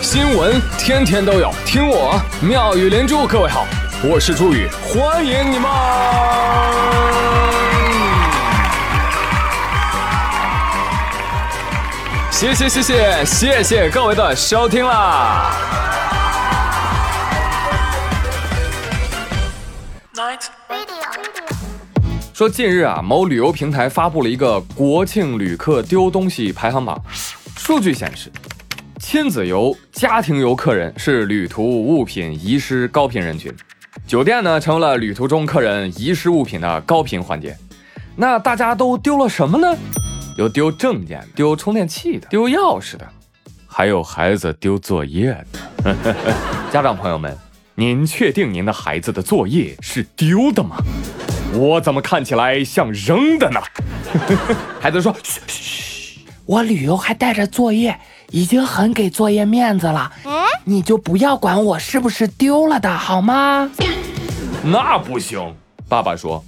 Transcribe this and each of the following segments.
新闻天天都有，听我妙语连珠。各位好，我是朱宇，欢迎你们！谢谢谢谢谢谢各位的收听啦！说近日啊，某旅游平台发布了一个国庆旅客丢东西排行榜，数据显示，亲子游、家庭游客人是旅途物品遗失高频人群，酒店呢成了旅途中客人遗失物品的高频环节。那大家都丢了什么呢？有丢证件、丢充电器的、丢钥匙的，还有孩子丢作业的。家长朋友们，您确定您的孩子的作业是丢的吗？我怎么看起来像扔的呢？孩子说：“嘘嘘，我旅游还带着作业，已经很给作业面子了。你就不要管我是不是丢了的好吗？”那不行，爸爸说：“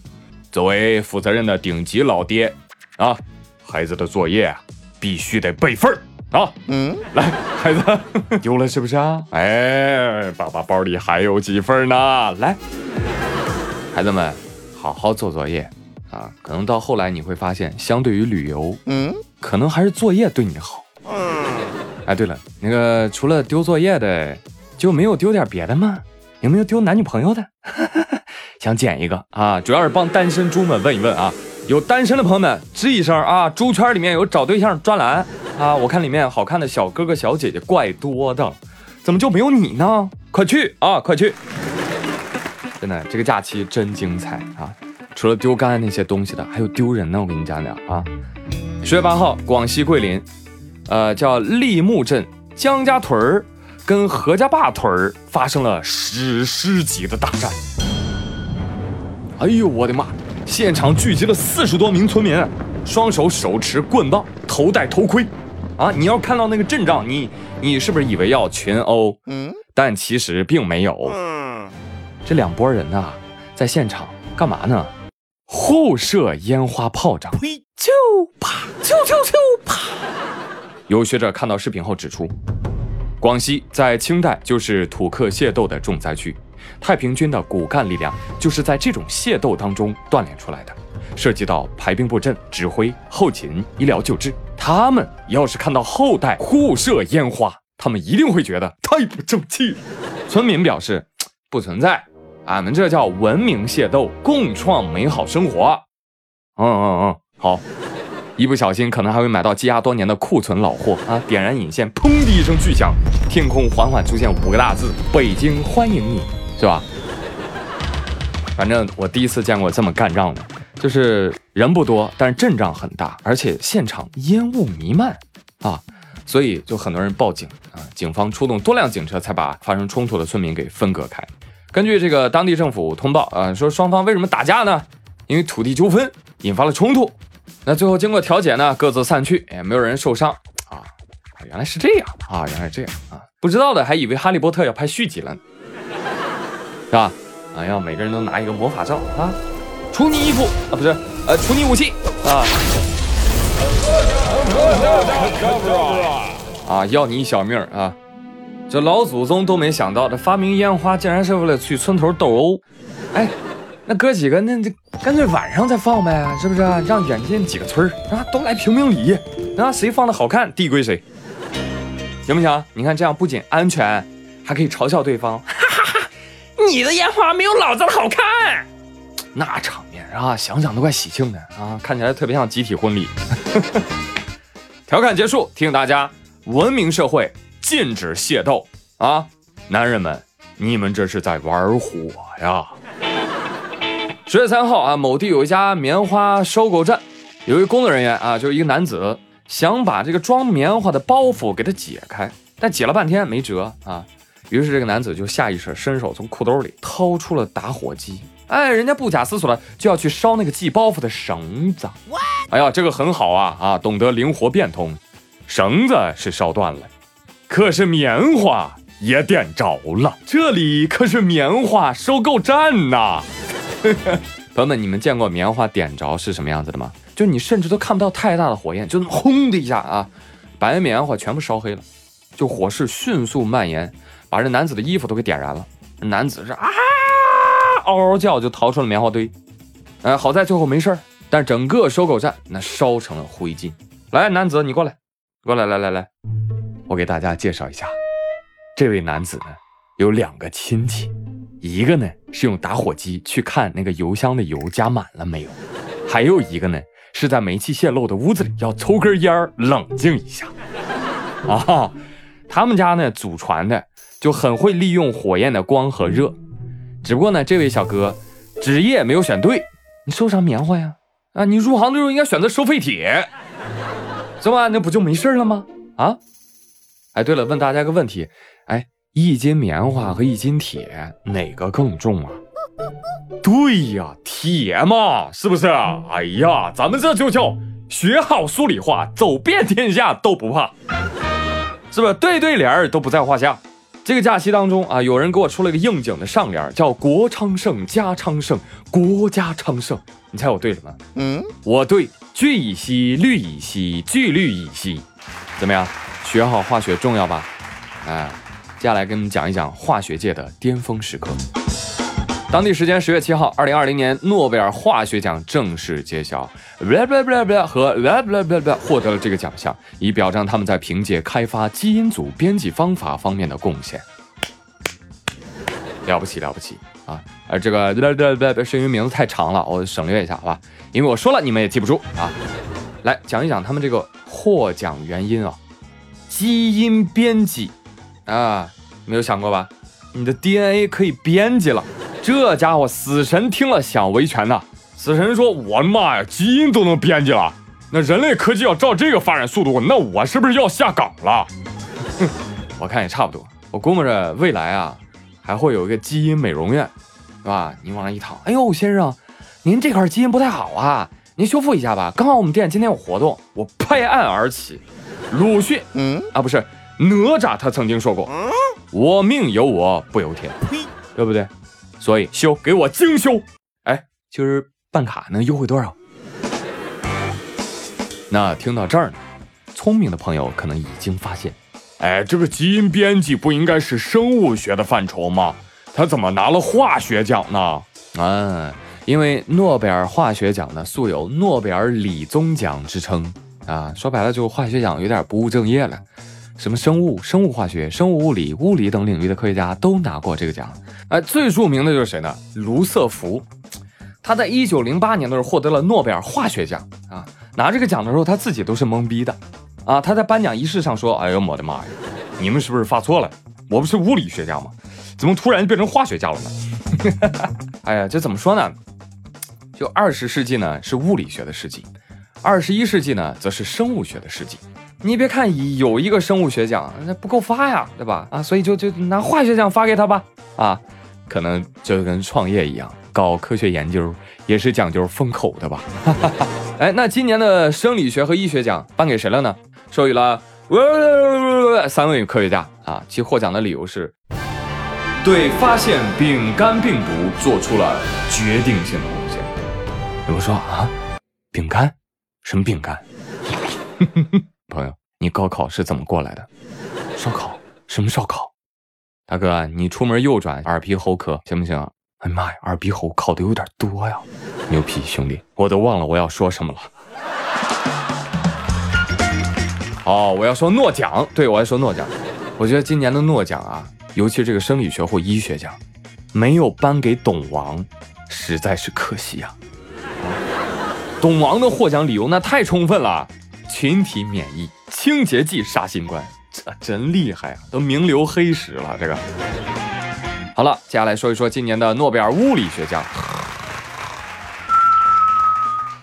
作为负责任的顶级老爹啊，孩子的作业必须得备份啊。”嗯，来，孩子 丢了是不是啊？哎，爸爸包里还有几份呢。来，孩子们。好好做作业啊！可能到后来你会发现，相对于旅游，嗯，可能还是作业对你好。哎，对了，那个除了丢作业的，就没有丢点别的吗？有没有丢男女朋友的？想捡一个啊！主要是帮单身猪们问一问啊！有单身的朋友们吱一声啊！猪圈里面有找对象专栏啊！我看里面好看的小哥哥小姐姐怪多的，怎么就没有你呢？快去啊！快去！真的，这个假期真精彩啊！除了丢刚才那些东西的，还有丢人呢。我跟你讲讲啊，十月八号，广西桂林，呃，叫立木镇江家屯儿跟何家坝屯儿发生了史诗级的大战。哎呦，我的妈！现场聚集了四十多名村民，双手手持棍棒，头戴头盔。啊，你要看到那个阵仗，你你是不是以为要群殴？嗯，但其实并没有。嗯这两拨人呐，在现场干嘛呢？互射烟花炮仗，呸！就啪，就就就啪。有学者看到视频后指出，广西在清代就是土客械斗的重灾区，太平军的骨干力量就是在这种械斗当中锻炼出来的，涉及到排兵布阵、指挥、后勤、医疗救治。他们要是看到后代互射烟花，他们一定会觉得太不争气。村民表示，不存在。俺们这叫文明械斗，共创美好生活。嗯嗯嗯，好，一不小心可能还会买到积压多年的库存老货啊！点燃引线，砰的一声巨响，天空缓缓出现五个大字：北京欢迎你，是吧？反正我第一次见过这么干仗的，就是人不多，但是阵仗很大，而且现场烟雾弥漫啊，所以就很多人报警啊，警方出动多辆警车才把发生冲突的村民给分隔开。根据这个当地政府通报啊，说双方为什么打架呢？因为土地纠纷引发了冲突。那最后经过调解呢，各自散去，也没有人受伤啊。原来是这样啊，原来是这样啊，不知道的还以为哈利波特要拍续集了呢，是吧？啊，要每个人都拿一个魔法杖啊，除你衣服啊，不是，呃，除你武器啊，啊，要你小命啊。这老祖宗都没想到，这发明烟花竟然是为了去村头斗殴。哎，那哥几个，那这干脆晚上再放呗，是不是？让远近几个村儿啊都来评评理，啊，谁放的好看，地归谁，行不行？你看这样不仅安全，还可以嘲笑对方。哈哈哈，你的烟花没有老子的好看。那场面啊，想想都怪喜庆的啊，看起来特别像集体婚礼。调侃结束，提醒大家，文明社会。禁止械斗啊！男人们，你们这是在玩火呀！十月三号啊，某地有一家棉花收购站，有一个工作人员啊，就是一个男子，想把这个装棉花的包袱给它解开，但解了半天没辙啊。于是这个男子就下意识伸手从裤兜里掏出了打火机，哎，人家不假思索的就要去烧那个系包袱的绳子。哎呀，这个很好啊啊，懂得灵活变通，绳子是烧断了。可是棉花也点着了，这里可是棉花收购站呐！朋友们，你们见过棉花点着是什么样子的吗？就你甚至都看不到太大的火焰，就那么轰的一下啊，白棉花全部烧黑了。就火势迅速蔓延，把这男子的衣服都给点燃了。男子是啊，嗷嗷叫，就逃出了棉花堆。哎，好在最后没事儿，但整个收购站那烧成了灰烬。来，男子你过来，过来，来来来，我给大家介绍一下，这位男子呢有两个亲戚，一个呢是用打火机去看那个油箱的油加满了没有，还有一个呢是在煤气泄漏的屋子里要抽根烟冷静一下。啊，他们家呢祖传的就很会利用火焰的光和热，只不过呢这位小哥职业没有选对。你收啥棉花呀？啊，你入行的时候应该选择收废铁，是吧？那不就没事了吗？啊？哎，对了，问大家个问题，哎，一斤棉花和一斤铁哪个更重啊？对呀，铁嘛，是不是？哎呀，咱们这就叫学好数理化，走遍天下都不怕，是不是？对对联儿都不在话下。这个假期当中啊，有人给我出了一个应景的上联，叫“国昌盛，家昌盛，国家昌盛”。你猜我对什么？嗯，我对“聚乙烯，氯乙烯，聚氯乙烯”。怎么样？学好化学重要吧？哎，接下来跟你们讲一讲化学界的巅峰时刻。当地时间十月七号，二零二零年诺贝尔化学奖正式揭晓，和获得了这个奖项，以表彰他们在凭借开发基因组编辑方法方面的贡献。了不起了不起啊！而这个是因为名字太长了，我省略一下好吧？因为我说了你们也记不住啊。来讲一讲他们这个获奖原因啊，基因编辑啊，没有想过吧？你的 DNA 可以编辑了。这家伙，死神听了想维权呐！死神说：“我的妈呀，基因都能编辑了，那人类科技要照这个发展速度，那我是不是要下岗了？”哼 我看也差不多。我估摸着未来啊，还会有一个基因美容院，是吧？你往那一躺，哎呦，先生，您这块基因不太好啊，您修复一下吧。刚好我们店今天有活动，我拍案而起。鲁迅，嗯啊，不是哪吒，他曾经说过：“我命由我不由天。”对不对？所以修给我精修，哎，今儿办卡能优惠多少？那听到这儿呢，聪明的朋友可能已经发现，哎，这个基因编辑不应该是生物学的范畴吗？他怎么拿了化学奖呢？啊，因为诺贝尔化学奖呢素有诺贝尔理综奖之称啊，说白了就是化学奖有点不务正业了。什么生物、生物化学、生物物理、物理等领域的科学家都拿过这个奖。哎，最著名的就是谁呢？卢瑟福，他在一九零八年的时候获得了诺贝尔化学奖啊。拿这个奖的时候，他自己都是懵逼的啊。他在颁奖仪式上说：“哎呦我的妈呀，你们是不是发错了？我不是物理学家吗？怎么突然变成化学家了呢？” 哎呀，这怎么说呢？就二十世纪呢是物理学的世纪，二十一世纪呢则是生物学的世纪。你别看有一个生物学奖，那不够发呀，对吧？啊，所以就就拿化学奖发给他吧。啊，可能就跟创业一样，搞科学研究也是讲究风口的吧。哎，那今年的生理学和医学奖颁给谁了呢？授予了三位科学家啊。其获奖的理由是，对发现丙肝病毒做出了决定性的贡献。有人说啊，丙肝？什么丙肝？朋友，你高考是怎么过来的？烧烤？什么烧烤？大哥，你出门右转耳鼻喉科行不行？哎妈呀，耳鼻喉考的有点多呀！牛皮兄弟，我都忘了我要说什么了。哦，我要说诺奖，对我要说诺奖。我觉得今年的诺奖啊，尤其这个生理学或医学奖，没有颁给董王，实在是可惜呀。董王的获奖理由那太充分了。群体免疫清洁剂杀新冠，这真厉害啊！都名留黑史了。这个好了，接下来说一说今年的诺贝尔物理学奖。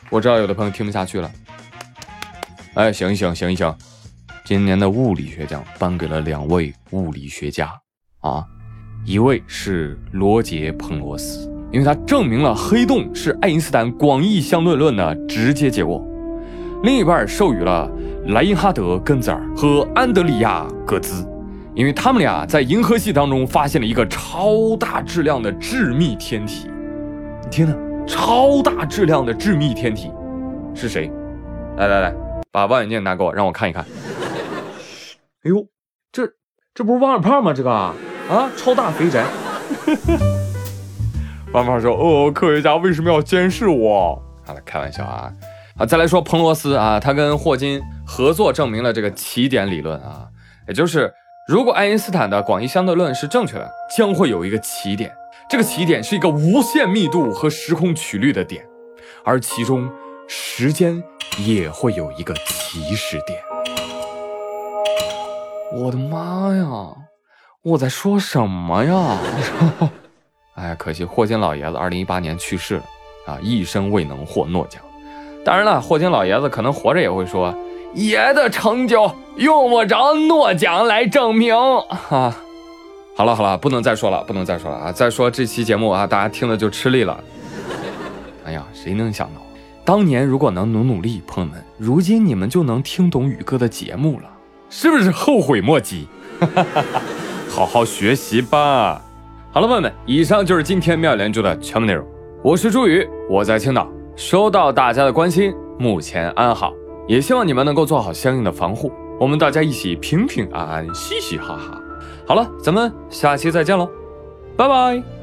我知道有的朋友听不下去了，哎，醒一醒，醒一醒！今年的物理学奖颁给了两位物理学家啊，一位是罗杰·彭罗斯，因为他证明了黑洞是爱因斯坦广义相对论的直接结果。另一半授予了莱因哈德·根泽尔和安德里亚·戈兹，因为他们俩在银河系当中发现了一个超大质量的致密天体。你听听，超大质量的致密天体是谁？来来来，把望远镜拿给我，让我看一看。哎呦，这这不是王二胖吗？这个啊，超大肥宅。王二胖说：“哦，科学家为什么要监视我？”好了，开玩笑啊。啊，再来说彭罗斯啊，他跟霍金合作证明了这个奇点理论啊，也就是如果爱因斯坦的广义相对论是正确的，将会有一个奇点，这个奇点是一个无限密度和时空曲率的点，而其中时间也会有一个起始点。我的妈呀，我在说什么呀？哎，可惜霍金老爷子二零一八年去世了啊，一生未能获诺奖。当然了，霍金老爷子可能活着也会说：“爷的成就用不着诺奖来证明。”哈，好了好了，不能再说了，不能再说了啊！再说这期节目啊，大家听了就吃力了。哎呀，谁能想到，当年如果能努努力，朋友们，如今你们就能听懂宇哥的节目了，是不是后悔莫及？好好学习吧。好了，朋友们，以上就是今天妙连珠的全部内容。我是朱宇，我在青岛。收到大家的关心，目前安好，也希望你们能够做好相应的防护。我们大家一起平平安安，嘻嘻哈哈。好了，咱们下期再见喽，拜拜。